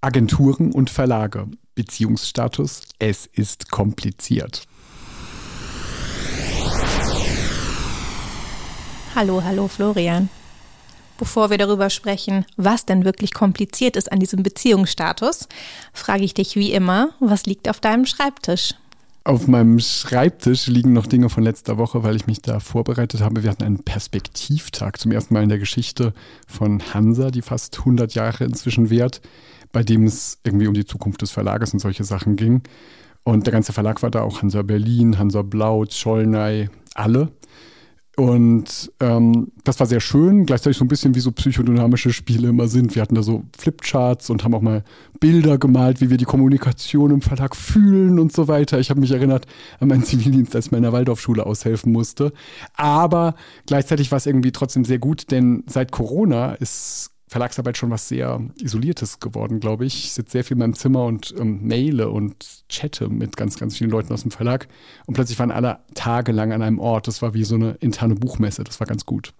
Agenturen und Verlage. Beziehungsstatus, es ist kompliziert. Hallo, hallo Florian. Bevor wir darüber sprechen, was denn wirklich kompliziert ist an diesem Beziehungsstatus, frage ich dich wie immer, was liegt auf deinem Schreibtisch? Auf meinem Schreibtisch liegen noch Dinge von letzter Woche, weil ich mich da vorbereitet habe. Wir hatten einen Perspektivtag zum ersten Mal in der Geschichte von Hansa, die fast 100 Jahre inzwischen währt, bei dem es irgendwie um die Zukunft des Verlages und solche Sachen ging. Und der ganze Verlag war da auch Hansa Berlin, Hansa Blau, Schollnei, alle. Und ähm, das war sehr schön, gleichzeitig so ein bisschen wie so psychodynamische Spiele immer sind. Wir hatten da so Flipcharts und haben auch mal Bilder gemalt, wie wir die Kommunikation im Verlag fühlen und so weiter. Ich habe mich erinnert an meinen Zivildienst, als ich in der Waldorfschule aushelfen musste. Aber gleichzeitig war es irgendwie trotzdem sehr gut, denn seit Corona ist Verlagsarbeit schon was sehr Isoliertes geworden, glaube ich. Ich sitze sehr viel in meinem Zimmer und ähm, maile und chatte mit ganz, ganz vielen Leuten aus dem Verlag. Und plötzlich waren alle tagelang an einem Ort. Das war wie so eine interne Buchmesse. Das war ganz gut.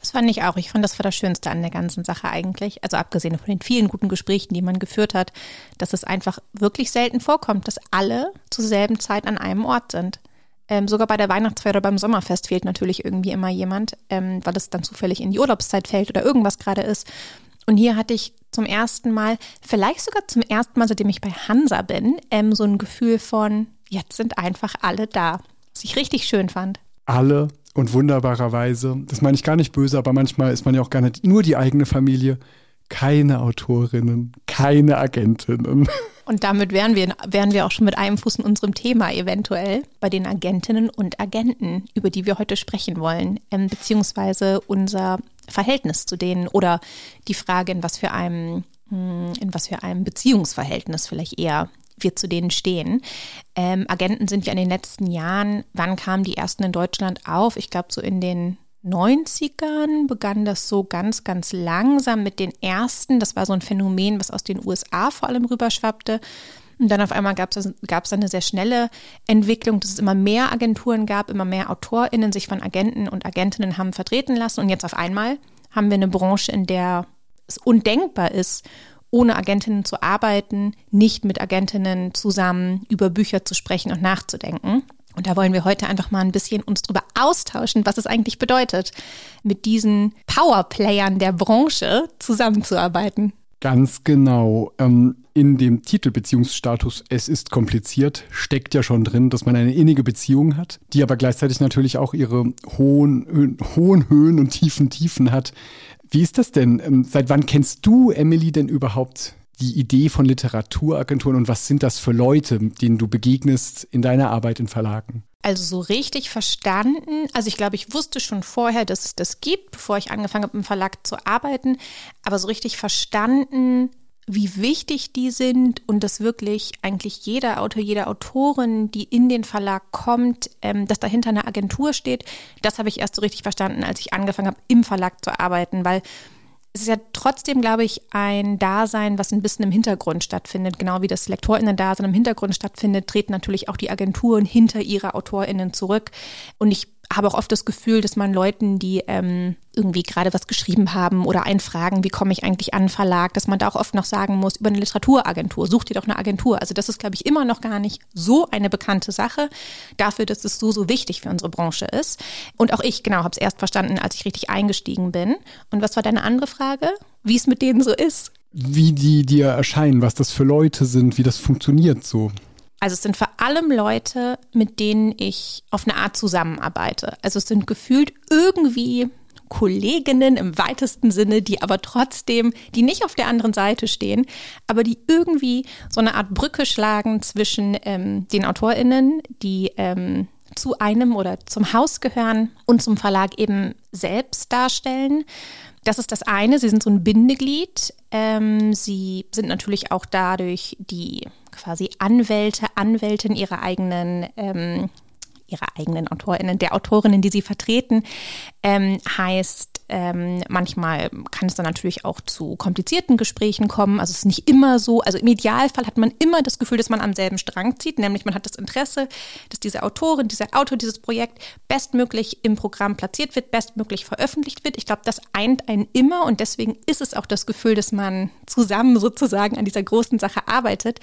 Das fand ich auch. Ich fand, das war das Schönste an der ganzen Sache eigentlich. Also abgesehen von den vielen guten Gesprächen, die man geführt hat, dass es einfach wirklich selten vorkommt, dass alle zur selben Zeit an einem Ort sind. Ähm, sogar bei der Weihnachtsfeier oder beim Sommerfest fehlt natürlich irgendwie immer jemand, ähm, weil es dann zufällig in die Urlaubszeit fällt oder irgendwas gerade ist. Und hier hatte ich zum ersten Mal, vielleicht sogar zum ersten Mal, seitdem ich bei Hansa bin, ähm, so ein Gefühl von, jetzt sind einfach alle da. Was ich richtig schön fand. Alle und wunderbarerweise, das meine ich gar nicht böse, aber manchmal ist man ja auch gar nicht nur die eigene Familie. Keine Autorinnen, keine Agentinnen. Und damit wären wir, wären wir auch schon mit einem Fuß in unserem Thema eventuell bei den Agentinnen und Agenten, über die wir heute sprechen wollen, ähm, beziehungsweise unser Verhältnis zu denen oder die Frage, in was für einem, hm, in was für einem Beziehungsverhältnis vielleicht eher wir zu denen stehen. Ähm, Agenten sind ja in den letzten Jahren, wann kamen die ersten in Deutschland auf? Ich glaube so in den 90ern begann das so ganz, ganz langsam mit den ersten. Das war so ein Phänomen, was aus den USA vor allem rüberschwappte. Und dann auf einmal gab es eine sehr schnelle Entwicklung, dass es immer mehr Agenturen gab, immer mehr AutorInnen sich von Agenten und Agentinnen haben vertreten lassen. Und jetzt auf einmal haben wir eine Branche, in der es undenkbar ist, ohne Agentinnen zu arbeiten, nicht mit Agentinnen zusammen über Bücher zu sprechen und nachzudenken. Und da wollen wir heute einfach mal ein bisschen uns drüber austauschen, was es eigentlich bedeutet, mit diesen Powerplayern der Branche zusammenzuarbeiten. Ganz genau. Ähm, in dem Titelbeziehungsstatus Es ist kompliziert steckt ja schon drin, dass man eine innige Beziehung hat, die aber gleichzeitig natürlich auch ihre hohen, hohen Höhen und tiefen Tiefen hat. Wie ist das denn? Ähm, seit wann kennst du, Emily, denn überhaupt die Idee von Literaturagenturen und was sind das für Leute, denen du begegnest in deiner Arbeit in Verlagen? Also so richtig verstanden, also ich glaube, ich wusste schon vorher, dass es das gibt, bevor ich angefangen habe im Verlag zu arbeiten, aber so richtig verstanden, wie wichtig die sind und dass wirklich eigentlich jeder Autor, jede Autorin, die in den Verlag kommt, ähm, dass dahinter eine Agentur steht, das habe ich erst so richtig verstanden, als ich angefangen habe, im Verlag zu arbeiten, weil es ist ja trotzdem, glaube ich, ein Dasein, was ein bisschen im Hintergrund stattfindet. Genau wie das LektorInnen-Dasein im Hintergrund stattfindet, treten natürlich auch die Agenturen hinter ihre AutorInnen zurück. Und ich habe auch oft das Gefühl, dass man Leuten, die ähm, irgendwie gerade was geschrieben haben oder einfragen, wie komme ich eigentlich an Verlag, dass man da auch oft noch sagen muss, über eine Literaturagentur, such dir doch eine Agentur. Also das ist, glaube ich, immer noch gar nicht so eine bekannte Sache dafür, dass es so, so wichtig für unsere Branche ist. Und auch ich, genau, habe es erst verstanden, als ich richtig eingestiegen bin. Und was war deine andere Frage? Wie es mit denen so ist? Wie die dir erscheinen, was das für Leute sind, wie das funktioniert so. Also es sind vor allem Leute, mit denen ich auf eine Art zusammenarbeite. Also es sind gefühlt irgendwie Kolleginnen im weitesten Sinne, die aber trotzdem, die nicht auf der anderen Seite stehen, aber die irgendwie so eine Art Brücke schlagen zwischen ähm, den AutorInnen, die ähm, zu einem oder zum Haus gehören und zum Verlag eben selbst darstellen. Das ist das eine, sie sind so ein Bindeglied. Ähm, sie sind natürlich auch dadurch die quasi Anwälte, Anwältin ihrer eigenen, ähm, ihrer eigenen AutorInnen, der Autorinnen, die sie vertreten, ähm, heißt, ähm, manchmal kann es dann natürlich auch zu komplizierten Gesprächen kommen. Also es ist nicht immer so. Also im Idealfall hat man immer das Gefühl, dass man am selben Strang zieht, nämlich man hat das Interesse, dass diese Autorin, dieser Autor, dieses Projekt bestmöglich im Programm platziert wird, bestmöglich veröffentlicht wird. Ich glaube, das eint einen immer und deswegen ist es auch das Gefühl, dass man zusammen sozusagen an dieser großen Sache arbeitet.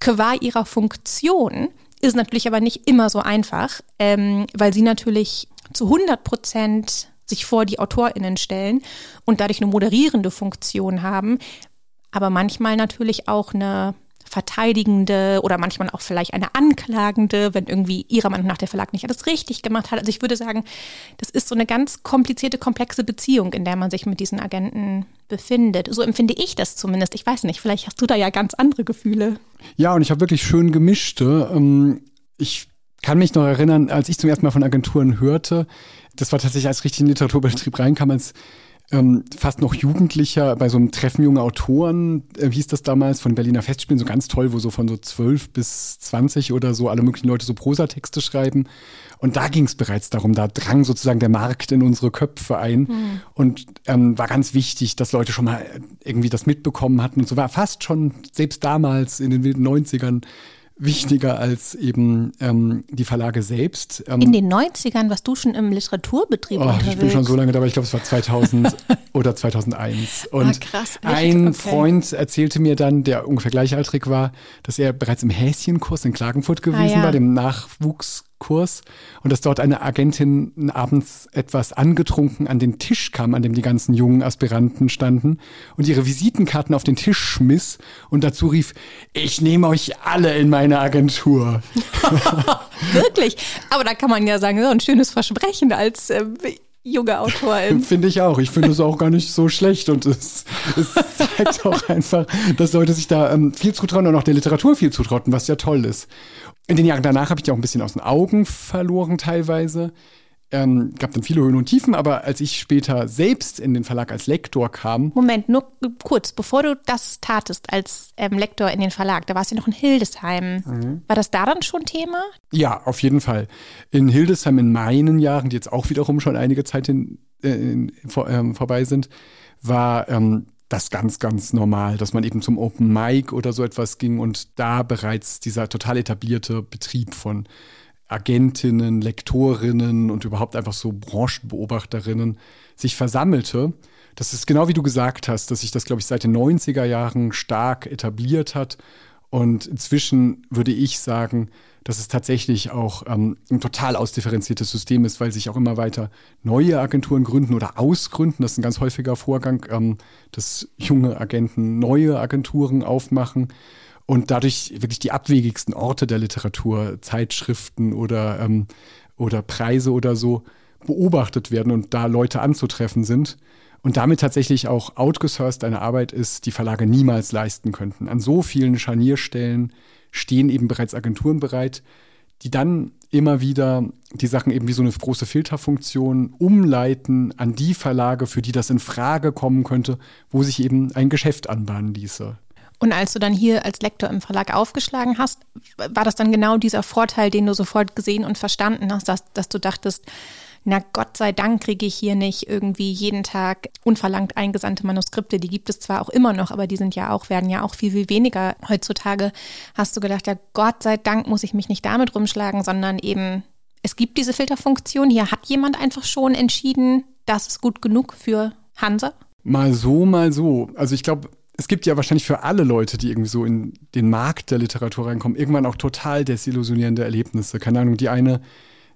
Qua ihrer Funktion ist natürlich aber nicht immer so einfach, ähm, weil sie natürlich zu 100 Prozent sich vor die AutorInnen stellen und dadurch eine moderierende Funktion haben, aber manchmal natürlich auch eine verteidigende oder manchmal auch vielleicht eine anklagende, wenn irgendwie ihrer Meinung nach der Verlag nicht alles richtig gemacht hat. Also ich würde sagen, das ist so eine ganz komplizierte, komplexe Beziehung, in der man sich mit diesen Agenten befindet. So empfinde ich das zumindest. Ich weiß nicht, vielleicht hast du da ja ganz andere Gefühle. Ja, und ich habe wirklich schön gemischte. Ähm, ich kann mich noch erinnern, als ich zum ersten Mal von Agenturen hörte, das war tatsächlich, als ich richtig in den Literaturbetrieb reinkam, als ähm, fast noch Jugendlicher bei so einem Treffen junger Autoren, äh, hieß das damals, von Berliner Festspielen, so ganz toll, wo so von so zwölf bis zwanzig oder so alle möglichen Leute so Prosatexte schreiben. Und da ging es bereits darum, da drang sozusagen der Markt in unsere Köpfe ein mhm. und ähm, war ganz wichtig, dass Leute schon mal irgendwie das mitbekommen hatten und so war fast schon selbst damals in den wilden 90ern wichtiger als eben ähm, die Verlage selbst. Ähm, in den 90ern warst du schon im Literaturbetrieb oh, unterwegs. Ich bin schon so lange dabei, ich glaube, es war 2000 oder 2001. Und ah, krass, ein okay. Freund erzählte mir dann, der ungefähr gleichaltrig war, dass er bereits im Häschenkurs in Klagenfurt gewesen ah, ja. war, dem Nachwuchs Kurs und dass dort eine Agentin abends etwas angetrunken an den Tisch kam, an dem die ganzen jungen Aspiranten standen und ihre Visitenkarten auf den Tisch schmiss und dazu rief, ich nehme euch alle in meine Agentur. Wirklich? Aber da kann man ja sagen, so ein schönes Versprechen als äh, junge Autorin. Finde ich auch. Ich finde es auch gar nicht so schlecht und es, es zeigt auch einfach, dass Leute sich da ähm, viel zutrauen und auch der Literatur viel zutrauten, was ja toll ist. In den Jahren danach habe ich die auch ein bisschen aus den Augen verloren teilweise. Ähm, gab dann viele Höhen und Tiefen, aber als ich später selbst in den Verlag als Lektor kam. Moment, nur kurz, bevor du das tatest als ähm, Lektor in den Verlag, da warst du noch in Hildesheim. Mhm. War das da dann schon Thema? Ja, auf jeden Fall. In Hildesheim in meinen Jahren, die jetzt auch wiederum schon einige Zeit in, äh, vor, ähm, vorbei sind, war ähm, das ganz, ganz normal, dass man eben zum Open Mic oder so etwas ging und da bereits dieser total etablierte Betrieb von Agentinnen, Lektorinnen und überhaupt einfach so Branchenbeobachterinnen sich versammelte. Das ist genau wie du gesagt hast, dass sich das, glaube ich, seit den 90er Jahren stark etabliert hat. Und inzwischen würde ich sagen, dass es tatsächlich auch ähm, ein total ausdifferenziertes System ist, weil sich auch immer weiter neue Agenturen gründen oder ausgründen. Das ist ein ganz häufiger Vorgang, ähm, dass junge Agenten neue Agenturen aufmachen und dadurch wirklich die abwegigsten Orte der Literatur, Zeitschriften oder, ähm, oder Preise oder so beobachtet werden und da Leute anzutreffen sind. Und damit tatsächlich auch outgesourced eine Arbeit ist, die Verlage niemals leisten könnten. An so vielen Scharnierstellen stehen eben bereits Agenturen bereit, die dann immer wieder die Sachen eben wie so eine große Filterfunktion umleiten an die Verlage, für die das in Frage kommen könnte, wo sich eben ein Geschäft anbahnen ließe. Und als du dann hier als Lektor im Verlag aufgeschlagen hast, war das dann genau dieser Vorteil, den du sofort gesehen und verstanden hast, dass, dass du dachtest, na Gott sei Dank kriege ich hier nicht irgendwie jeden Tag unverlangt eingesandte Manuskripte. Die gibt es zwar auch immer noch, aber die sind ja auch, werden ja auch viel, viel weniger heutzutage. Hast du gedacht, ja Gott sei Dank muss ich mich nicht damit rumschlagen, sondern eben, es gibt diese Filterfunktion. Hier hat jemand einfach schon entschieden, das ist gut genug für Hansa. Mal so, mal so. Also ich glaube, es gibt ja wahrscheinlich für alle Leute, die irgendwie so in den Markt der Literatur reinkommen, irgendwann auch total desillusionierende Erlebnisse. Keine Ahnung, die eine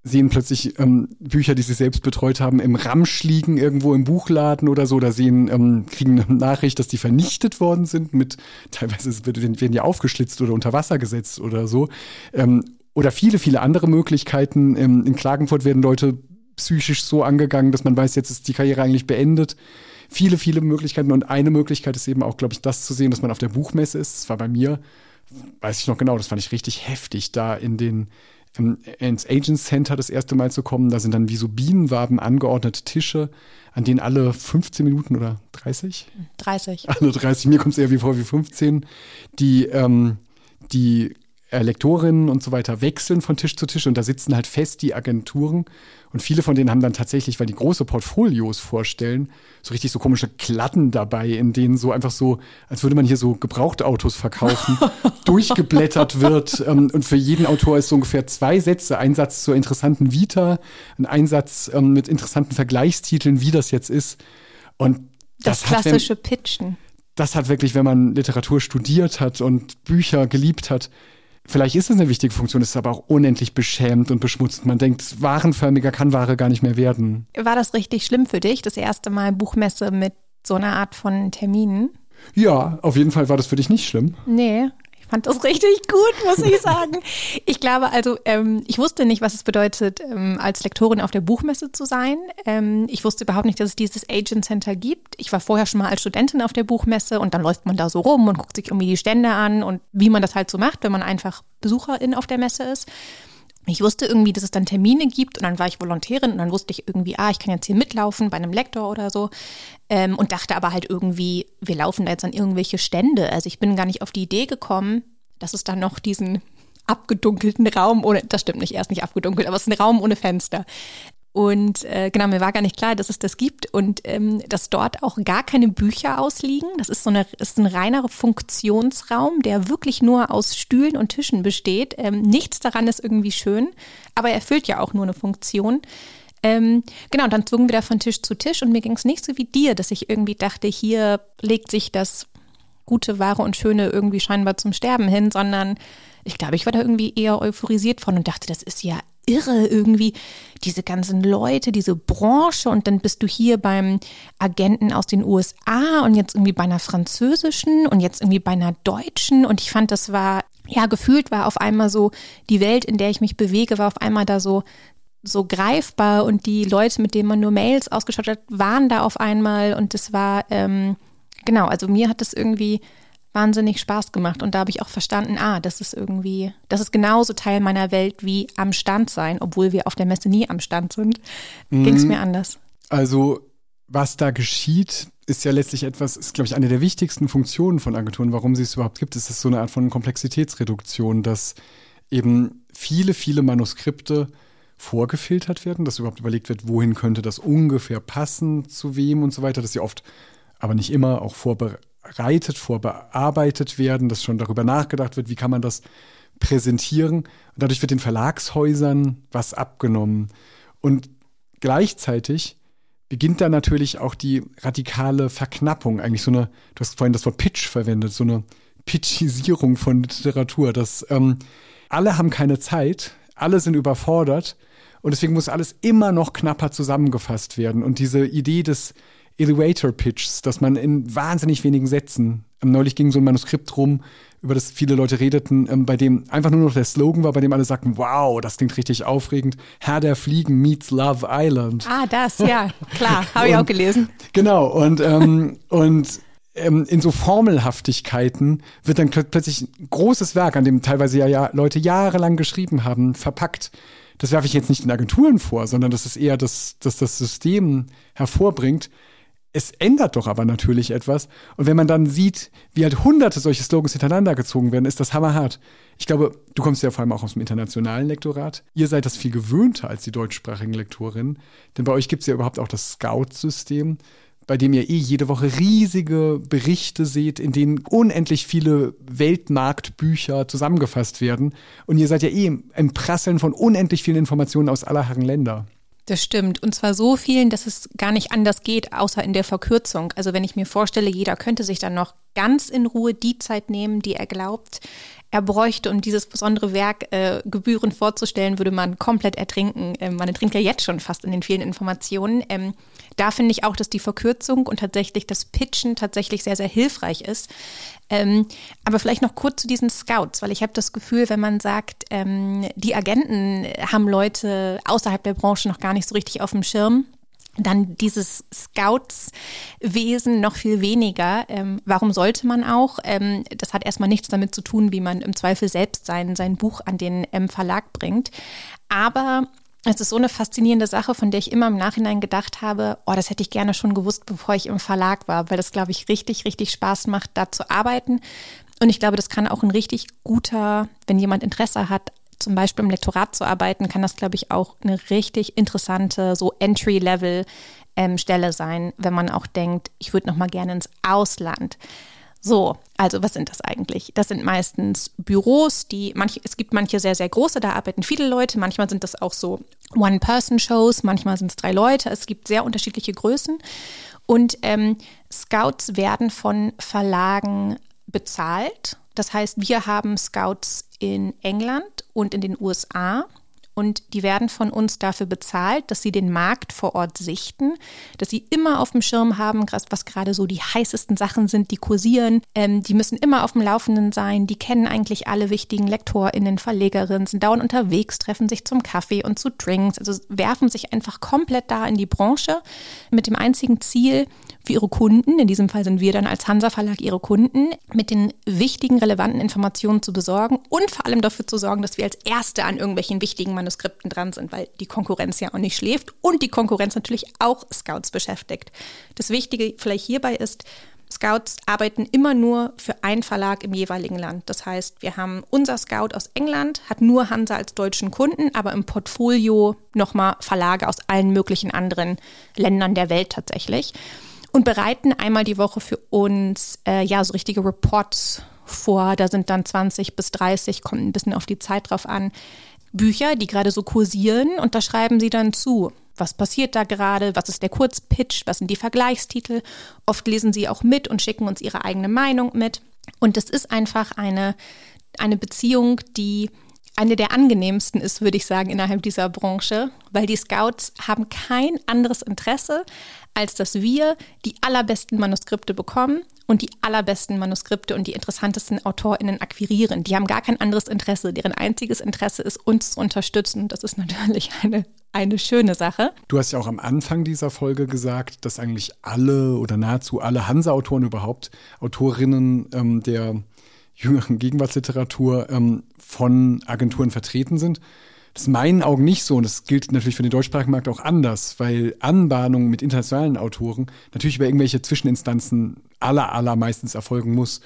sehen plötzlich ähm, Bücher, die sie selbst betreut haben, im Ramsch liegen irgendwo im Buchladen oder so, oder sehen, ähm, kriegen eine Nachricht, dass die vernichtet worden sind mit, teilweise werden, ja aufgeschlitzt oder unter Wasser gesetzt oder so. Ähm, oder viele, viele andere Möglichkeiten. Ähm, in Klagenfurt werden Leute psychisch so angegangen, dass man weiß, jetzt ist die Karriere eigentlich beendet. Viele, viele Möglichkeiten. Und eine Möglichkeit ist eben auch, glaube ich, das zu sehen, dass man auf der Buchmesse ist. Das war bei mir, weiß ich noch genau, das fand ich richtig heftig, da in den ins Agent Center das erste Mal zu kommen. Da sind dann wie so Bienenwaben angeordnete Tische, an denen alle 15 Minuten oder 30? 30. Alle 30, mir kommt es eher wie vor wie 15, die, ähm, die Lektorinnen und so weiter wechseln von Tisch zu Tisch und da sitzen halt fest die Agenturen und viele von denen haben dann tatsächlich, weil die große Portfolios vorstellen, so richtig so komische Klatten dabei, in denen so einfach so, als würde man hier so Gebrauchtautos verkaufen, durchgeblättert wird. Ähm, und für jeden Autor ist so ungefähr zwei Sätze, ein Satz zur interessanten Vita, ein Einsatz ähm, mit interessanten Vergleichstiteln, wie das jetzt ist. Und das, das klassische hat, wenn, Pitchen. Das hat wirklich, wenn man Literatur studiert hat und Bücher geliebt hat, Vielleicht ist es eine wichtige Funktion, ist aber auch unendlich beschämt und beschmutzt. Man denkt, warenförmiger kann Ware gar nicht mehr werden. War das richtig schlimm für dich, das erste Mal Buchmesse mit so einer Art von Terminen? Ja, auf jeden Fall war das für dich nicht schlimm. Nee, fand das richtig gut, muss ich sagen. Ich glaube also, ähm, ich wusste nicht, was es bedeutet, ähm, als Lektorin auf der Buchmesse zu sein. Ähm, ich wusste überhaupt nicht, dass es dieses Agent Center gibt. Ich war vorher schon mal als Studentin auf der Buchmesse und dann läuft man da so rum und guckt sich irgendwie die Stände an und wie man das halt so macht, wenn man einfach Besucherin auf der Messe ist. Ich wusste irgendwie, dass es dann Termine gibt und dann war ich Volontärin und dann wusste ich irgendwie, ah, ich kann jetzt hier mitlaufen bei einem Lektor oder so ähm, und dachte aber halt irgendwie, wir laufen da jetzt an irgendwelche Stände. Also ich bin gar nicht auf die Idee gekommen, dass es dann noch diesen abgedunkelten Raum ohne, das stimmt nicht, erst nicht abgedunkelt, aber es ist ein Raum ohne Fenster. Und äh, genau, mir war gar nicht klar, dass es das gibt und ähm, dass dort auch gar keine Bücher ausliegen. Das ist so eine, ist ein reiner Funktionsraum, der wirklich nur aus Stühlen und Tischen besteht. Ähm, nichts daran ist irgendwie schön, aber er erfüllt ja auch nur eine Funktion. Ähm, genau, und dann zogen wir da von Tisch zu Tisch und mir ging es nicht so wie dir, dass ich irgendwie dachte, hier legt sich das gute, wahre und schöne irgendwie scheinbar zum Sterben hin, sondern ich glaube, ich war da irgendwie eher euphorisiert von und dachte, das ist ja irre irgendwie, diese ganzen Leute, diese Branche. Und dann bist du hier beim Agenten aus den USA und jetzt irgendwie bei einer französischen und jetzt irgendwie bei einer deutschen. Und ich fand, das war, ja, gefühlt war auf einmal so, die Welt, in der ich mich bewege, war auf einmal da so so greifbar. Und die Leute, mit denen man nur Mails ausgeschaut hat, waren da auf einmal. Und es war, ähm, genau, also mir hat das irgendwie wahnsinnig Spaß gemacht. Und da habe ich auch verstanden, ah, das ist irgendwie, das ist genauso Teil meiner Welt wie am Stand sein, obwohl wir auf der Messe nie am Stand sind. Mhm. Ging es mir anders. Also, was da geschieht, ist ja letztlich etwas, ist, glaube ich, eine der wichtigsten Funktionen von Agenturen, warum sie es überhaupt gibt. Es ist so eine Art von Komplexitätsreduktion, dass eben viele, viele Manuskripte vorgefiltert werden, dass überhaupt überlegt wird, wohin könnte das ungefähr passen, zu wem und so weiter, dass sie oft, aber nicht immer, auch vorbereitet vorbereitet, vorbearbeitet werden, dass schon darüber nachgedacht wird, wie kann man das präsentieren. Und dadurch wird den Verlagshäusern was abgenommen. Und gleichzeitig beginnt da natürlich auch die radikale Verknappung, eigentlich so eine, du hast vorhin das Wort Pitch verwendet, so eine Pitchisierung von Literatur, dass ähm, alle haben keine Zeit, alle sind überfordert und deswegen muss alles immer noch knapper zusammengefasst werden. Und diese Idee des Elevator Pitches, dass man in wahnsinnig wenigen Sätzen, ähm, neulich ging so ein Manuskript rum, über das viele Leute redeten, ähm, bei dem einfach nur noch der Slogan war, bei dem alle sagten, wow, das klingt richtig aufregend. Herr der Fliegen meets Love Island. Ah, das, ja, klar, habe ich auch gelesen. Genau, und, ähm, und ähm, in so Formelhaftigkeiten wird dann plötzlich ein großes Werk, an dem teilweise ja, ja Leute jahrelang geschrieben haben, verpackt. Das werfe ich jetzt nicht den Agenturen vor, sondern das ist eher, dass, dass das System hervorbringt, es ändert doch aber natürlich etwas. Und wenn man dann sieht, wie halt hunderte solche Slogans hintereinander gezogen werden, ist das hammerhart. Ich glaube, du kommst ja vor allem auch aus dem internationalen Lektorat. Ihr seid das viel gewöhnter als die deutschsprachigen Lektorinnen. Denn bei euch gibt es ja überhaupt auch das Scout-System, bei dem ihr eh jede Woche riesige Berichte seht, in denen unendlich viele Weltmarktbücher zusammengefasst werden. Und ihr seid ja eh im Prasseln von unendlich vielen Informationen aus aller Herren Länder. Das stimmt. Und zwar so vielen, dass es gar nicht anders geht, außer in der Verkürzung. Also wenn ich mir vorstelle, jeder könnte sich dann noch ganz in Ruhe die Zeit nehmen, die er glaubt, er bräuchte, um dieses besondere Werk äh, gebührend vorzustellen, würde man komplett ertrinken. Ähm, man ertrinkt ja jetzt schon fast in den vielen Informationen. Ähm, da finde ich auch, dass die Verkürzung und tatsächlich das Pitchen tatsächlich sehr, sehr hilfreich ist. Ähm, aber vielleicht noch kurz zu diesen Scouts, weil ich habe das Gefühl, wenn man sagt, ähm, die Agenten haben Leute außerhalb der Branche noch gar nicht so richtig auf dem Schirm, dann dieses Scouts-Wesen noch viel weniger. Ähm, warum sollte man auch? Ähm, das hat erstmal nichts damit zu tun, wie man im Zweifel selbst sein, sein Buch an den ähm, Verlag bringt. Aber es ist so eine faszinierende Sache, von der ich immer im Nachhinein gedacht habe, oh, das hätte ich gerne schon gewusst, bevor ich im Verlag war, weil das, glaube ich, richtig, richtig Spaß macht, da zu arbeiten. Und ich glaube, das kann auch ein richtig guter, wenn jemand Interesse hat, zum Beispiel im Lektorat zu arbeiten, kann das, glaube ich, auch eine richtig interessante, so Entry-Level ähm, sein, wenn man auch denkt, ich würde noch mal gerne ins Ausland. So, also was sind das eigentlich? Das sind meistens Büros, die manche, es gibt manche sehr, sehr große, da arbeiten viele Leute, manchmal sind das auch so One-Person-Shows, manchmal sind es drei Leute, es gibt sehr unterschiedliche Größen. Und ähm, Scouts werden von Verlagen bezahlt. Das heißt, wir haben Scouts in England und in den USA und die werden von uns dafür bezahlt, dass sie den Markt vor Ort sichten, dass sie immer auf dem Schirm haben, was gerade so die heißesten Sachen sind, die kursieren. Ähm, die müssen immer auf dem Laufenden sein, die kennen eigentlich alle wichtigen LektorInnen, Verlegerinnen, sind dauernd unterwegs, treffen sich zum Kaffee und zu Drinks, also werfen sich einfach komplett da in die Branche mit dem einzigen Ziel, für ihre Kunden, in diesem Fall sind wir dann als Hansa Verlag ihre Kunden, mit den wichtigen, relevanten Informationen zu besorgen und vor allem dafür zu sorgen, dass wir als Erste an irgendwelchen wichtigen Manuskripten dran sind, weil die Konkurrenz ja auch nicht schläft und die Konkurrenz natürlich auch Scouts beschäftigt. Das Wichtige vielleicht hierbei ist, Scouts arbeiten immer nur für einen Verlag im jeweiligen Land. Das heißt, wir haben unser Scout aus England, hat nur Hansa als deutschen Kunden, aber im Portfolio nochmal Verlage aus allen möglichen anderen Ländern der Welt tatsächlich und bereiten einmal die Woche für uns äh, ja so richtige Reports vor. Da sind dann 20 bis 30, kommt ein bisschen auf die Zeit drauf an, Bücher, die gerade so kursieren und da schreiben sie dann zu. Was passiert da gerade? Was ist der Kurzpitch? Was sind die Vergleichstitel? Oft lesen sie auch mit und schicken uns ihre eigene Meinung mit. Und es ist einfach eine, eine Beziehung, die eine der angenehmsten ist, würde ich sagen, innerhalb dieser Branche, weil die Scouts haben kein anderes Interse, als dass wir die allerbesten Manuskripte bekommen und die allerbesten Manuskripte und die interessantesten AutorInnen akquirieren. Die haben gar kein anderes Interesse. Deren einziges Interesse ist, uns zu unterstützen. Das ist natürlich eine, eine schöne Sache. Du hast ja auch am Anfang dieser Folge gesagt, dass eigentlich alle oder nahezu alle Hansa-Autoren überhaupt, Autorinnen ähm, der jüngeren Gegenwartsliteratur ähm, von Agenturen vertreten sind. Das ist in meinen Augen nicht so und das gilt natürlich für den deutschsprachigen Markt auch anders, weil Anbahnung mit internationalen Autoren natürlich über irgendwelche Zwischeninstanzen aller, allermeistens erfolgen muss.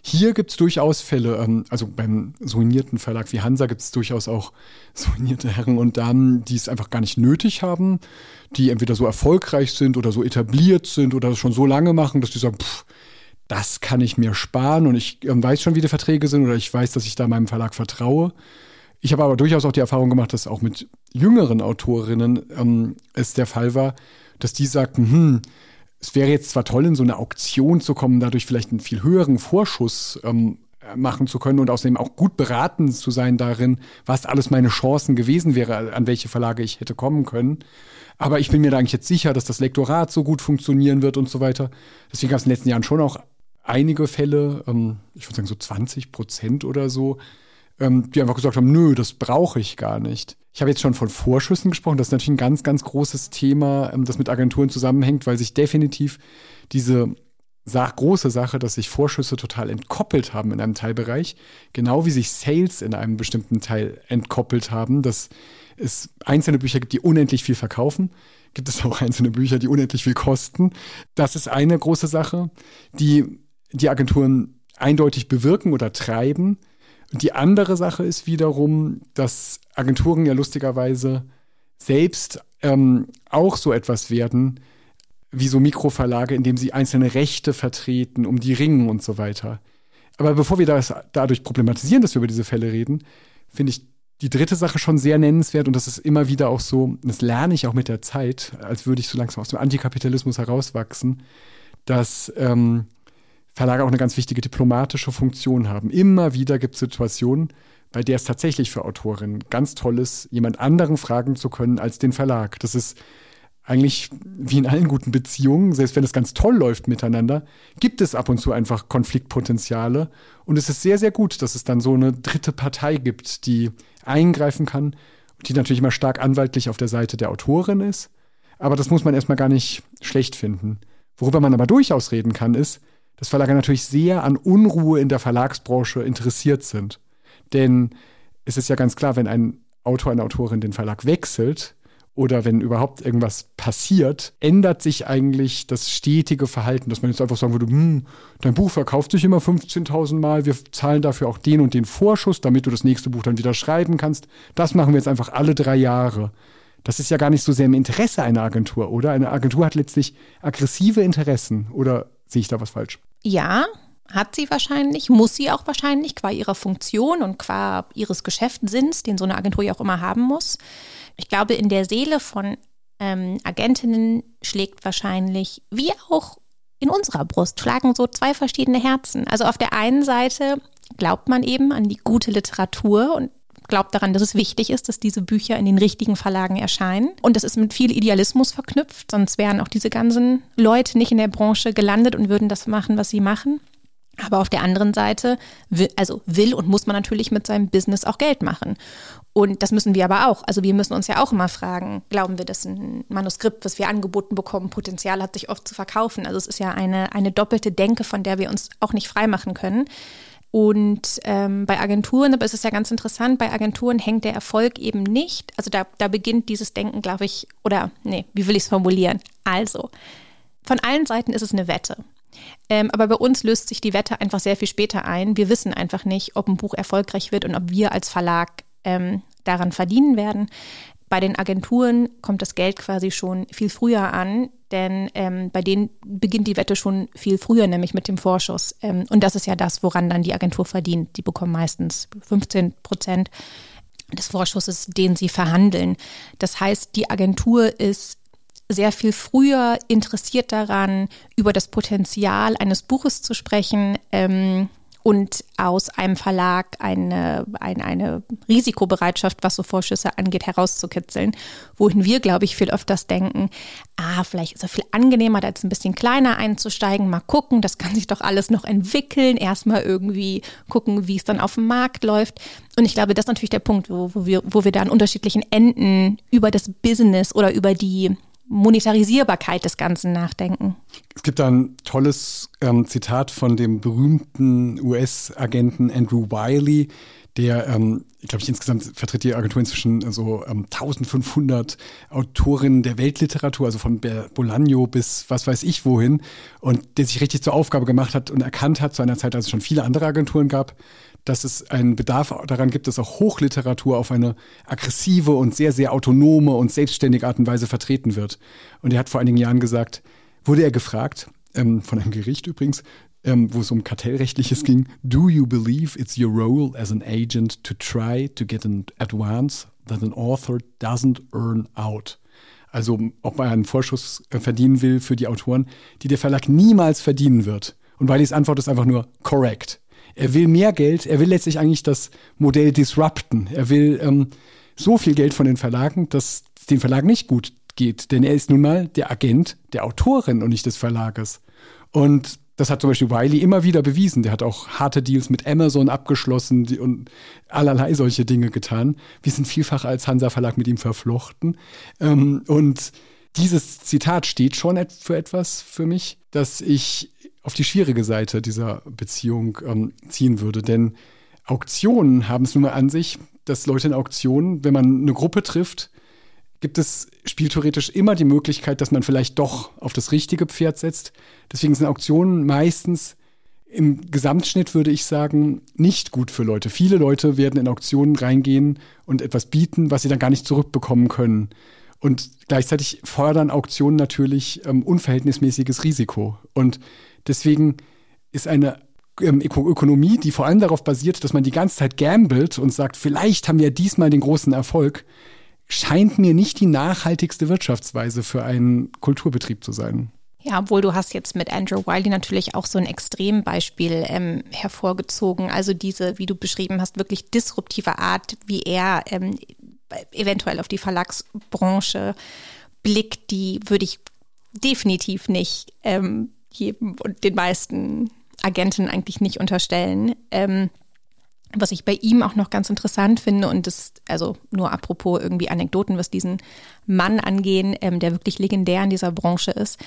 Hier gibt es durchaus Fälle, ähm, also beim soignierten Verlag wie Hansa gibt es durchaus auch soignierte Herren und Damen, die es einfach gar nicht nötig haben, die entweder so erfolgreich sind oder so etabliert sind oder das schon so lange machen, dass die sagen, pff, das kann ich mir sparen und ich ähm, weiß schon, wie die Verträge sind oder ich weiß, dass ich da meinem Verlag vertraue. Ich habe aber durchaus auch die Erfahrung gemacht, dass auch mit jüngeren Autorinnen ähm, es der Fall war, dass die sagten, hm, es wäre jetzt zwar toll, in so eine Auktion zu kommen, dadurch vielleicht einen viel höheren Vorschuss ähm, machen zu können und außerdem auch gut beraten zu sein darin, was alles meine Chancen gewesen wäre, an welche Verlage ich hätte kommen können. Aber ich bin mir da eigentlich jetzt sicher, dass das Lektorat so gut funktionieren wird und so weiter. Deswegen gab es in den letzten Jahren schon auch einige Fälle, ähm, ich würde sagen so 20 Prozent oder so, ähm, die einfach gesagt haben, nö, das brauche ich gar nicht. Ich habe jetzt schon von Vorschüssen gesprochen. Das ist natürlich ein ganz, ganz großes Thema, ähm, das mit Agenturen zusammenhängt, weil sich definitiv diese Sach große Sache, dass sich Vorschüsse total entkoppelt haben in einem Teilbereich, genau wie sich Sales in einem bestimmten Teil entkoppelt haben, dass es einzelne Bücher gibt, die unendlich viel verkaufen, gibt es auch einzelne Bücher, die unendlich viel kosten. Das ist eine große Sache, die die Agenturen eindeutig bewirken oder treiben. Und die andere Sache ist wiederum, dass Agenturen ja lustigerweise selbst ähm, auch so etwas werden, wie so Mikroverlage, indem sie einzelne Rechte vertreten, um die ringen und so weiter. Aber bevor wir das dadurch problematisieren, dass wir über diese Fälle reden, finde ich die dritte Sache schon sehr nennenswert und das ist immer wieder auch so, das lerne ich auch mit der Zeit, als würde ich so langsam aus dem Antikapitalismus herauswachsen, dass ähm, Verlage auch eine ganz wichtige diplomatische Funktion haben. Immer wieder gibt es Situationen, bei der es tatsächlich für Autorinnen ganz toll ist, jemand anderen fragen zu können als den Verlag. Das ist eigentlich wie in allen guten Beziehungen, selbst wenn es ganz toll läuft miteinander, gibt es ab und zu einfach Konfliktpotenziale. Und es ist sehr, sehr gut, dass es dann so eine dritte Partei gibt, die eingreifen kann, die natürlich immer stark anwaltlich auf der Seite der Autorin ist. Aber das muss man erstmal gar nicht schlecht finden. Worüber man aber durchaus reden kann, ist, dass Verlage natürlich sehr an Unruhe in der Verlagsbranche interessiert sind. Denn es ist ja ganz klar, wenn ein Autor, eine Autorin den Verlag wechselt oder wenn überhaupt irgendwas passiert, ändert sich eigentlich das stetige Verhalten, dass man jetzt einfach sagen würde, hm, dein Buch verkauft sich immer 15.000 Mal, wir zahlen dafür auch den und den Vorschuss, damit du das nächste Buch dann wieder schreiben kannst. Das machen wir jetzt einfach alle drei Jahre. Das ist ja gar nicht so sehr im Interesse einer Agentur, oder? Eine Agentur hat letztlich aggressive Interessen, oder sehe ich da was falsch? Ja, hat sie wahrscheinlich, muss sie auch wahrscheinlich, qua ihrer Funktion und qua ihres Geschäftssinns, den so eine Agentur ja auch immer haben muss. Ich glaube, in der Seele von ähm, Agentinnen schlägt wahrscheinlich, wie auch in unserer Brust, schlagen so zwei verschiedene Herzen. Also auf der einen Seite glaubt man eben an die gute Literatur und glaubt daran, dass es wichtig ist, dass diese Bücher in den richtigen Verlagen erscheinen. Und das ist mit viel Idealismus verknüpft, sonst wären auch diese ganzen Leute nicht in der Branche gelandet und würden das machen, was sie machen. Aber auf der anderen Seite, will, also will und muss man natürlich mit seinem Business auch Geld machen. Und das müssen wir aber auch. Also wir müssen uns ja auch immer fragen, glauben wir, dass ein Manuskript, was wir angeboten bekommen, Potenzial hat, sich oft zu verkaufen. Also es ist ja eine, eine doppelte Denke, von der wir uns auch nicht freimachen können. Und ähm, bei Agenturen, aber es ist ja ganz interessant, bei Agenturen hängt der Erfolg eben nicht. Also da, da beginnt dieses Denken, glaube ich, oder nee, wie will ich es formulieren? Also, von allen Seiten ist es eine Wette. Ähm, aber bei uns löst sich die Wette einfach sehr viel später ein. Wir wissen einfach nicht, ob ein Buch erfolgreich wird und ob wir als Verlag ähm, daran verdienen werden. Bei den Agenturen kommt das Geld quasi schon viel früher an, denn ähm, bei denen beginnt die Wette schon viel früher, nämlich mit dem Vorschuss. Ähm, und das ist ja das, woran dann die Agentur verdient. Die bekommen meistens 15 Prozent des Vorschusses, den sie verhandeln. Das heißt, die Agentur ist sehr viel früher interessiert daran, über das Potenzial eines Buches zu sprechen ähm, und aus einem Verlag eine, eine, eine Risikobereitschaft, was so Vorschüsse angeht, herauszukitzeln. Wohin wir, glaube ich, viel öfters denken, ah, vielleicht ist es viel angenehmer, da jetzt ein bisschen kleiner einzusteigen, mal gucken, das kann sich doch alles noch entwickeln, erstmal irgendwie gucken, wie es dann auf dem Markt läuft. Und ich glaube, das ist natürlich der Punkt, wo, wo, wir, wo wir da an unterschiedlichen Enden über das Business oder über die Monetarisierbarkeit des Ganzen nachdenken. Es gibt da ein tolles ähm, Zitat von dem berühmten US-Agenten Andrew Wiley, der, ähm, ich glaube, ich insgesamt vertritt die Agentur inzwischen so ähm, 1500 Autorinnen der Weltliteratur, also von Bolaño bis was weiß ich wohin, und der sich richtig zur Aufgabe gemacht hat und erkannt hat zu einer Zeit, als es schon viele andere Agenturen gab, dass es einen Bedarf daran gibt, dass auch Hochliteratur auf eine aggressive und sehr, sehr autonome und selbstständige Art und Weise vertreten wird. Und er hat vor einigen Jahren gesagt, wurde er gefragt, ähm, von einem Gericht übrigens, ähm, wo es um Kartellrechtliches ging, Do you believe it's your role as an agent to try to get an advance that an author doesn't earn out? Also ob man einen Vorschuss äh, verdienen will für die Autoren, die der Verlag niemals verdienen wird. Und die Antwort ist einfach nur correct. Er will mehr Geld, er will letztlich eigentlich das Modell disrupten. Er will ähm, so viel Geld von den Verlagen, dass es den Verlagen nicht gut geht. Denn er ist nun mal der Agent der Autorin und nicht des Verlages. Und das hat zum Beispiel Wiley immer wieder bewiesen. Der hat auch harte Deals mit Amazon abgeschlossen und allerlei solche Dinge getan. Wir sind vielfach als Hansa Verlag mit ihm verflochten. Ähm, und dieses Zitat steht schon für etwas für mich, dass ich auf die schwierige Seite dieser Beziehung ähm, ziehen würde. Denn Auktionen haben es nun mal an sich, dass Leute in Auktionen, wenn man eine Gruppe trifft, gibt es spieltheoretisch immer die Möglichkeit, dass man vielleicht doch auf das richtige Pferd setzt. Deswegen sind Auktionen meistens im Gesamtschnitt, würde ich sagen, nicht gut für Leute. Viele Leute werden in Auktionen reingehen und etwas bieten, was sie dann gar nicht zurückbekommen können. Und gleichzeitig fordern Auktionen natürlich ähm, unverhältnismäßiges Risiko. Und Deswegen ist eine ähm, Ökonomie, die vor allem darauf basiert, dass man die ganze Zeit gambelt und sagt, vielleicht haben wir diesmal den großen Erfolg, scheint mir nicht die nachhaltigste Wirtschaftsweise für einen Kulturbetrieb zu sein. Ja, obwohl du hast jetzt mit Andrew Wiley natürlich auch so ein Extrembeispiel ähm, hervorgezogen. Also diese, wie du beschrieben hast, wirklich disruptive Art, wie er ähm, eventuell auf die Verlagsbranche blickt, die würde ich definitiv nicht ähm, jedem und den meisten Agenten eigentlich nicht unterstellen. Ähm, was ich bei ihm auch noch ganz interessant finde, und das, also nur apropos irgendwie Anekdoten, was diesen Mann angehen, ähm, der wirklich legendär in dieser Branche ist.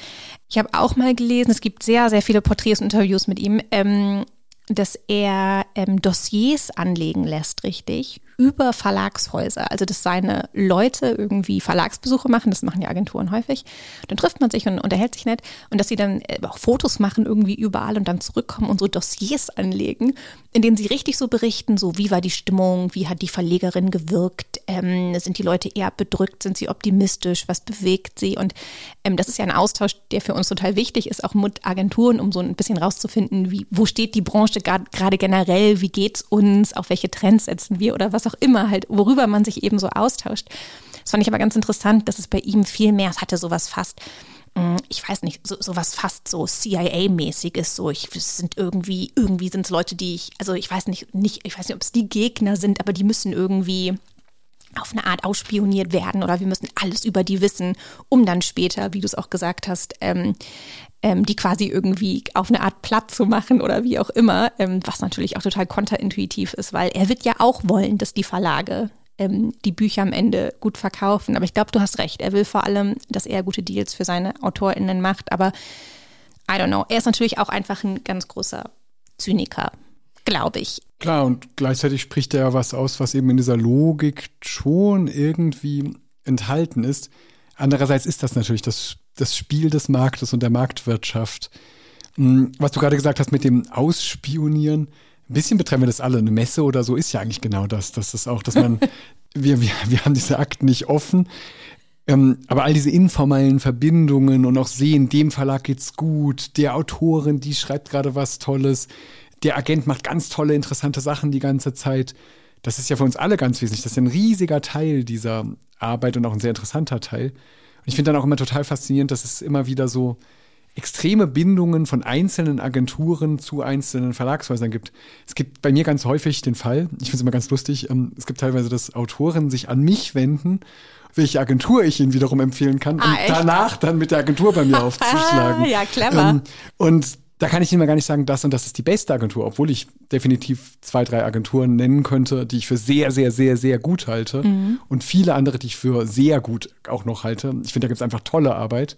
Ich habe auch mal gelesen, es gibt sehr, sehr viele Porträts und Interviews mit ihm, ähm, dass er ähm, Dossiers anlegen lässt, richtig, über Verlagshäuser. Also, dass seine Leute irgendwie Verlagsbesuche machen, das machen ja Agenturen häufig. Dann trifft man sich und unterhält sich nett. Und dass sie dann äh, auch Fotos machen irgendwie überall und dann zurückkommen und so Dossiers anlegen, in denen sie richtig so berichten, so wie war die Stimmung, wie hat die Verlegerin gewirkt, ähm, sind die Leute eher bedrückt, sind sie optimistisch, was bewegt sie. Und ähm, das ist ja ein Austausch, der für uns total wichtig ist, auch mit Agenturen, um so ein bisschen rauszufinden, wie, wo steht die Branche gerade generell, wie geht's uns, auf welche Trends setzen wir oder was auch immer halt, worüber man sich eben so austauscht. Das fand ich aber ganz interessant, dass es bei ihm viel mehr, es hatte sowas fast mm, ich weiß nicht, so, so was fast so CIA-mäßig ist. So, ich es sind irgendwie, irgendwie sind es Leute, die ich, also ich weiß nicht, nicht, ich weiß nicht, ob es die Gegner sind, aber die müssen irgendwie auf eine Art ausspioniert werden oder wir müssen alles über die wissen, um dann später, wie du es auch gesagt hast, ähm, ähm, die quasi irgendwie auf eine Art platt zu machen oder wie auch immer, ähm, was natürlich auch total konterintuitiv ist, weil er wird ja auch wollen, dass die Verlage ähm, die Bücher am Ende gut verkaufen. Aber ich glaube, du hast recht. Er will vor allem, dass er gute Deals für seine AutorInnen macht. Aber I don't know. Er ist natürlich auch einfach ein ganz großer Zyniker glaube ich. Klar, und gleichzeitig spricht er ja was aus, was eben in dieser Logik schon irgendwie enthalten ist. Andererseits ist das natürlich das, das Spiel des Marktes und der Marktwirtschaft. Hm, was du gerade gesagt hast mit dem Ausspionieren, ein bisschen betreffen wir das alle. Eine Messe oder so ist ja eigentlich genau das. Das ist auch, dass man, wir, wir, wir haben diese Akten nicht offen. Ähm, aber all diese informellen Verbindungen und auch sehen, dem Verlag geht's gut, der Autorin, die schreibt gerade was Tolles, der Agent macht ganz tolle, interessante Sachen die ganze Zeit. Das ist ja für uns alle ganz wesentlich. Das ist ein riesiger Teil dieser Arbeit und auch ein sehr interessanter Teil. Und ich finde dann auch immer total faszinierend, dass es immer wieder so extreme Bindungen von einzelnen Agenturen zu einzelnen Verlagshäusern gibt. Es gibt bei mir ganz häufig den Fall, ich finde es immer ganz lustig, ähm, es gibt teilweise, dass Autoren sich an mich wenden, welche Agentur ich ihnen wiederum empfehlen kann, ah, um danach dann mit der Agentur bei mir aufzuschlagen. ja, clever. Ähm, und da kann ich Ihnen mal gar nicht sagen, das und das ist die beste Agentur, obwohl ich definitiv zwei, drei Agenturen nennen könnte, die ich für sehr, sehr, sehr, sehr gut halte mhm. und viele andere, die ich für sehr gut auch noch halte. Ich finde, da gibt es einfach tolle Arbeit,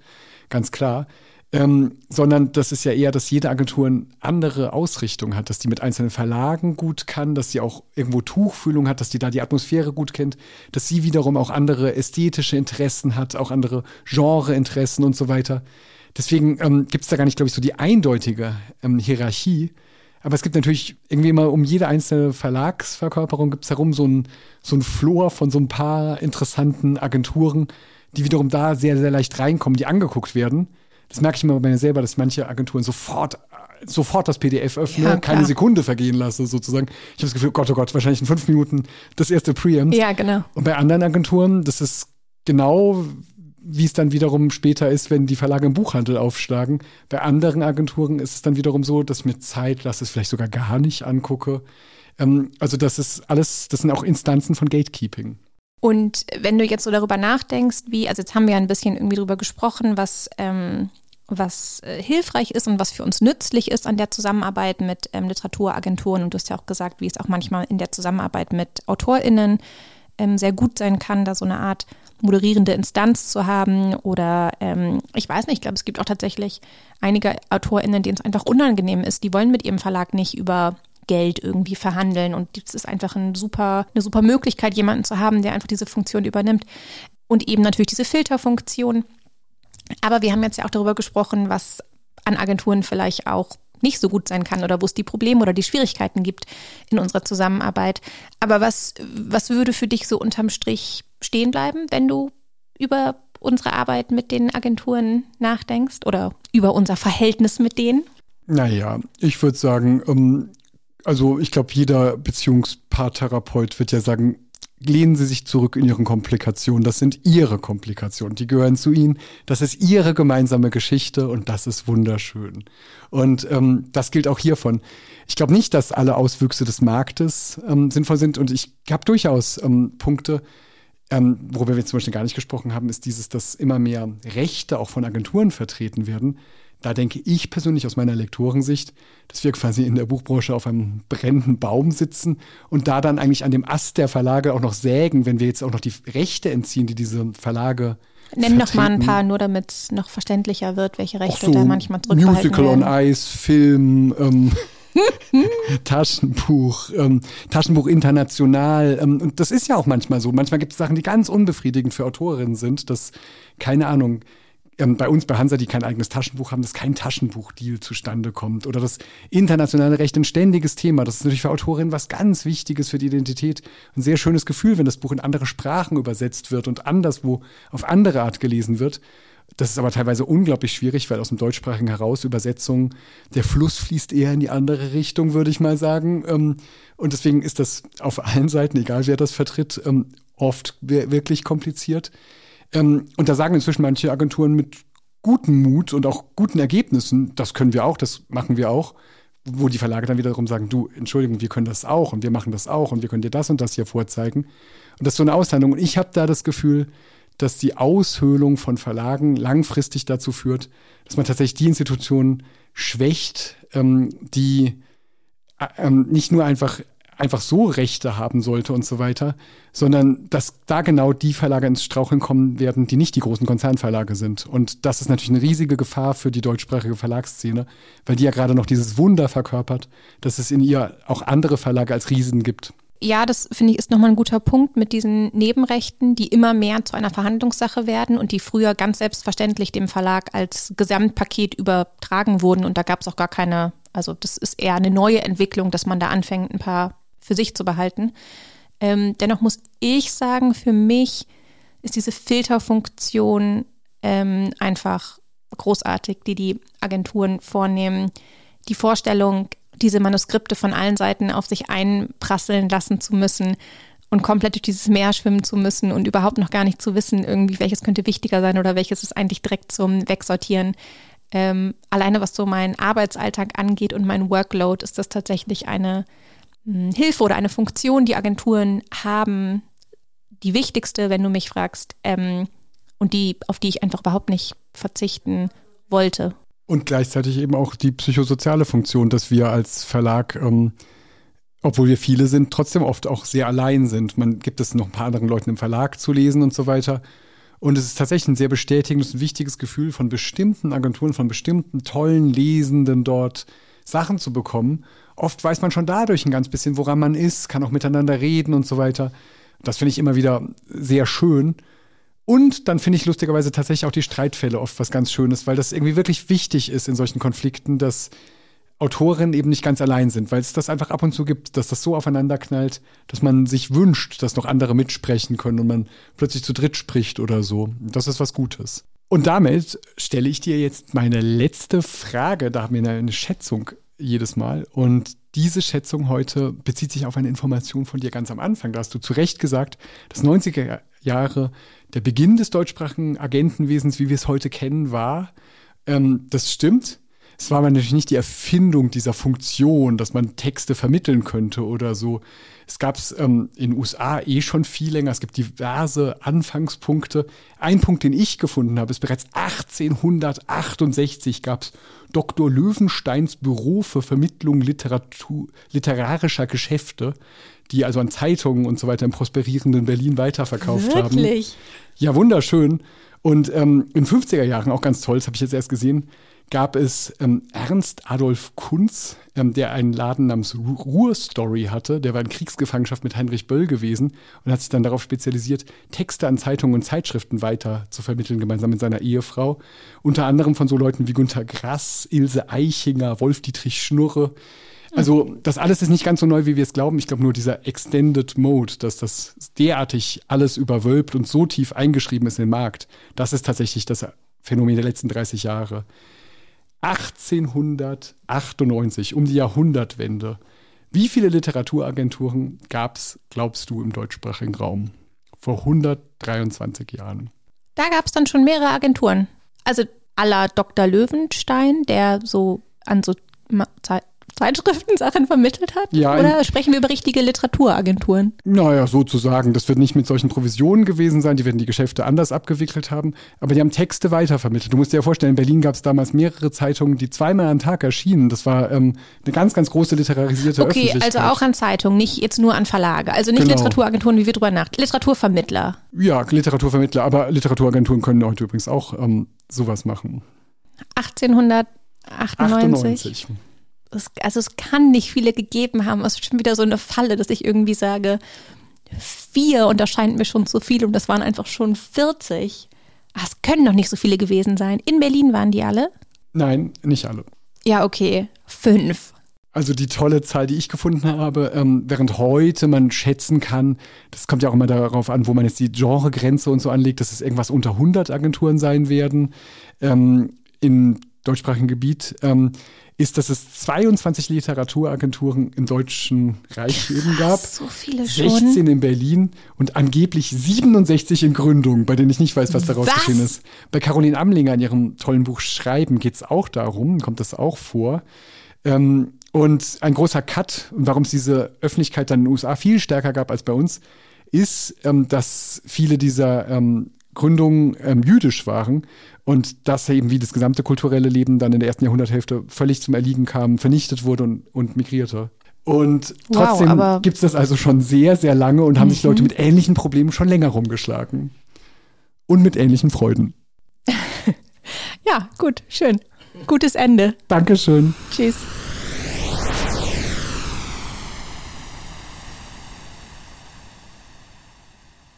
ganz klar. Ähm, sondern das ist ja eher, dass jede Agentur eine andere Ausrichtung hat, dass die mit einzelnen Verlagen gut kann, dass sie auch irgendwo Tuchfühlung hat, dass die da die Atmosphäre gut kennt, dass sie wiederum auch andere ästhetische Interessen hat, auch andere Genreinteressen und so weiter. Deswegen ähm, gibt es da gar nicht, glaube ich, so die eindeutige ähm, Hierarchie. Aber es gibt natürlich irgendwie immer um jede einzelne Verlagsverkörperung gibt es herum so ein, so ein Flor von so ein paar interessanten Agenturen, die wiederum da sehr, sehr leicht reinkommen, die angeguckt werden. Das merke ich immer bei mir selber, dass manche Agenturen sofort sofort das PDF öffne, ja, keine Sekunde vergehen lasse, sozusagen. Ich habe das Gefühl, Gott, oh Gott, wahrscheinlich in fünf Minuten das erste Preamp. Ja, genau. Und bei anderen Agenturen, das ist genau wie es dann wiederum später ist, wenn die Verlage im Buchhandel aufschlagen. Bei anderen Agenturen ist es dann wiederum so, dass ich mir Zeit lasse, es vielleicht sogar gar nicht angucke. Ähm, also das ist alles, das sind auch Instanzen von Gatekeeping. Und wenn du jetzt so darüber nachdenkst, wie, also jetzt haben wir ja ein bisschen irgendwie darüber gesprochen, was, ähm, was äh, hilfreich ist und was für uns nützlich ist an der Zusammenarbeit mit ähm, Literaturagenturen. Und du hast ja auch gesagt, wie es auch manchmal in der Zusammenarbeit mit AutorInnen ähm, sehr gut sein kann, da so eine Art moderierende Instanz zu haben oder ähm, ich weiß nicht, ich glaube, es gibt auch tatsächlich einige AutorInnen, denen es einfach unangenehm ist. Die wollen mit ihrem Verlag nicht über Geld irgendwie verhandeln und es ist einfach ein super, eine super Möglichkeit, jemanden zu haben, der einfach diese Funktion übernimmt und eben natürlich diese Filterfunktion. Aber wir haben jetzt ja auch darüber gesprochen, was an Agenturen vielleicht auch nicht so gut sein kann oder wo es die Probleme oder die Schwierigkeiten gibt in unserer Zusammenarbeit. Aber was, was würde für dich so unterm Strich stehen bleiben, wenn du über unsere Arbeit mit den Agenturen nachdenkst oder über unser Verhältnis mit denen? Naja, ich würde sagen, ähm, also ich glaube, jeder Beziehungspaartherapeut wird ja sagen, lehnen Sie sich zurück in Ihren Komplikationen. Das sind Ihre Komplikationen. Die gehören zu Ihnen. Das ist Ihre gemeinsame Geschichte und das ist wunderschön. Und ähm, das gilt auch hiervon. Ich glaube nicht, dass alle Auswüchse des Marktes ähm, sinnvoll sind und ich habe durchaus ähm, Punkte, ähm, worüber wir zum Beispiel gar nicht gesprochen haben, ist dieses, dass immer mehr Rechte auch von Agenturen vertreten werden. Da denke ich persönlich aus meiner Lektorensicht, dass wir quasi in der Buchbranche auf einem brennenden Baum sitzen und da dann eigentlich an dem Ast der Verlage auch noch sägen, wenn wir jetzt auch noch die Rechte entziehen, die diese Verlage Nenn noch mal ein paar, nur damit es noch verständlicher wird, welche Rechte so, da manchmal zurückbehalten Musical werden. on Ice, Film, ähm, Taschenbuch, ähm, Taschenbuch international. Ähm, und das ist ja auch manchmal so. Manchmal gibt es Sachen, die ganz unbefriedigend für Autorinnen sind, dass, keine Ahnung, bei uns bei Hansa, die kein eigenes Taschenbuch haben, dass kein Taschenbuchdeal zustande kommt. Oder das internationale Recht ein ständiges Thema. Das ist natürlich für Autorinnen was ganz Wichtiges für die Identität. Ein sehr schönes Gefühl, wenn das Buch in andere Sprachen übersetzt wird und anderswo auf andere Art gelesen wird. Das ist aber teilweise unglaublich schwierig, weil aus dem Deutschsprachigen heraus Übersetzungen, der Fluss fließt eher in die andere Richtung, würde ich mal sagen. Ähm, und deswegen ist das auf allen Seiten, egal wer das vertritt, ähm, oft wirklich kompliziert. Ähm, und da sagen inzwischen manche Agenturen mit gutem Mut und auch guten Ergebnissen, das können wir auch, das machen wir auch, wo die Verlage dann wiederum sagen, du, Entschuldigung, wir können das auch und wir machen das auch und wir können dir das und das hier vorzeigen. Und das ist so eine Aushandlung. Und ich habe da das Gefühl, dass die Aushöhlung von Verlagen langfristig dazu führt, dass man tatsächlich die Institutionen schwächt, ähm, die äh, ähm, nicht nur einfach einfach so Rechte haben sollte und so weiter, sondern dass da genau die Verlage ins Straucheln kommen werden, die nicht die großen Konzernverlage sind. Und das ist natürlich eine riesige Gefahr für die deutschsprachige Verlagsszene, weil die ja gerade noch dieses Wunder verkörpert, dass es in ihr auch andere Verlage als Riesen gibt. Ja, das finde ich ist nochmal ein guter Punkt mit diesen Nebenrechten, die immer mehr zu einer Verhandlungssache werden und die früher ganz selbstverständlich dem Verlag als Gesamtpaket übertragen wurden und da gab es auch gar keine, also das ist eher eine neue Entwicklung, dass man da anfängt, ein paar für sich zu behalten. Ähm, dennoch muss ich sagen, für mich ist diese Filterfunktion ähm, einfach großartig, die die Agenturen vornehmen. Die Vorstellung, diese Manuskripte von allen Seiten auf sich einprasseln lassen zu müssen und komplett durch dieses Meer schwimmen zu müssen und überhaupt noch gar nicht zu wissen, irgendwie, welches könnte wichtiger sein oder welches ist eigentlich direkt zum Wegsortieren. Ähm, alleine was so meinen Arbeitsalltag angeht und mein Workload, ist das tatsächlich eine Hilfe oder eine Funktion, die Agenturen haben. Die wichtigste, wenn du mich fragst, ähm, und die, auf die ich einfach überhaupt nicht verzichten wollte und gleichzeitig eben auch die psychosoziale Funktion, dass wir als Verlag, ähm, obwohl wir viele sind, trotzdem oft auch sehr allein sind. Man gibt es noch ein paar anderen Leuten im Verlag zu lesen und so weiter. Und es ist tatsächlich ein sehr bestätigendes und wichtiges Gefühl, von bestimmten Agenturen, von bestimmten tollen Lesenden dort Sachen zu bekommen. Oft weiß man schon dadurch ein ganz bisschen, woran man ist, kann auch miteinander reden und so weiter. Das finde ich immer wieder sehr schön. Und dann finde ich lustigerweise tatsächlich auch die Streitfälle oft was ganz Schönes, weil das irgendwie wirklich wichtig ist in solchen Konflikten, dass Autorinnen eben nicht ganz allein sind, weil es das einfach ab und zu gibt, dass das so aufeinander knallt, dass man sich wünscht, dass noch andere mitsprechen können und man plötzlich zu dritt spricht oder so. Das ist was Gutes. Und damit stelle ich dir jetzt meine letzte Frage. Da haben wir eine Schätzung jedes Mal. Und diese Schätzung heute bezieht sich auf eine Information von dir ganz am Anfang. Da hast du zu Recht gesagt, dass 90er Jahre der Beginn des deutschsprachigen Agentenwesens, wie wir es heute kennen, war. Ähm, das stimmt. Es war aber natürlich nicht die Erfindung dieser Funktion, dass man Texte vermitteln könnte oder so. Es gab es ähm, in den USA eh schon viel länger. Es gibt diverse Anfangspunkte. Ein Punkt, den ich gefunden habe, ist bereits 1868 gab es Dr. Löwensteins Büro für Vermittlung Literatur, literarischer Geschäfte, die also an Zeitungen und so weiter im prosperierenden Berlin weiterverkauft Wirklich? haben. Wirklich? Ja, wunderschön. Und ähm, in 50er Jahren, auch ganz toll, das habe ich jetzt erst gesehen, gab es ähm, Ernst Adolf Kunz, ähm, der einen Laden namens Ruhr-Story hatte. Der war in Kriegsgefangenschaft mit Heinrich Böll gewesen und hat sich dann darauf spezialisiert, Texte an Zeitungen und Zeitschriften weiter zu vermitteln, gemeinsam mit seiner Ehefrau. Unter anderem von so Leuten wie Günter Grass, Ilse Eichinger, Wolf-Dietrich Schnurre. Also das alles ist nicht ganz so neu, wie wir es glauben. Ich glaube nur dieser Extended Mode, dass das derartig alles überwölbt und so tief eingeschrieben ist in den Markt, das ist tatsächlich das Phänomen der letzten 30 Jahre. 1898, um die Jahrhundertwende. Wie viele Literaturagenturen gab es, glaubst du, im deutschsprachigen Raum vor 123 Jahren? Da gab es dann schon mehrere Agenturen. Also aller Dr. Löwenstein, der so an so Zeitschriften Sachen vermittelt hat? Ja, Oder sprechen wir über richtige Literaturagenturen? Naja, sozusagen. Das wird nicht mit solchen Provisionen gewesen sein. Die werden die Geschäfte anders abgewickelt haben. Aber die haben Texte weitervermittelt. Du musst dir ja vorstellen, in Berlin gab es damals mehrere Zeitungen, die zweimal am Tag erschienen. Das war ähm, eine ganz, ganz große literarisierte okay, Öffentlichkeit. Okay, also auch an Zeitungen, nicht jetzt nur an Verlage. Also nicht genau. Literaturagenturen, wie wir drüber nach. Literaturvermittler. Ja, Literaturvermittler. Aber Literaturagenturen können heute übrigens auch ähm, sowas machen. 1898. 98. es, also es kann nicht viele gegeben haben. Es ist schon wieder so eine Falle, dass ich irgendwie sage, vier und das scheint mir schon zu viel und das waren einfach schon 40. Ach, es können doch nicht so viele gewesen sein. In Berlin waren die alle? Nein, nicht alle. Ja, okay. Fünf. Also die tolle Zahl, die ich gefunden habe, ähm, während heute man schätzen kann, das kommt ja auch immer darauf an, wo man jetzt die Genregrenze und so anlegt, dass es irgendwas unter 100 Agenturen sein werden. Ähm, Im deutschsprachigen Gebiet ähm, ist, dass es 22 Literaturagenturen im Deutschen Reich eben gab. So viele schon. 16 in Berlin und angeblich 67 in Gründung, bei denen ich nicht weiß, was daraus Was? geschehen ist. Bei Caroline Amlinger in ihrem tollen Buch Schreiben geht es auch darum, kommt das auch vor. Ähm, und ein großer Cut, und warum es diese Öffentlichkeit dann in den USA viel stärker gab als bei uns, ist, ähm, dass viele dieser ähm, Gründungen ähm, jüdisch waren und dass eben wie das gesamte kulturelle Leben dann in der ersten Jahrhunderthälfte völlig zum Erliegen kam, vernichtet wurde und, und migrierte. Und Wow, trotzdem aber- gibt es das also schon sehr, sehr lange und haben sich Leute mit ähnlichen Problemen schon länger rumgeschlagen. Und mit ähnlichen Freuden. Ja, gut, schön. Gutes Ende. Dankeschön. Tschüss.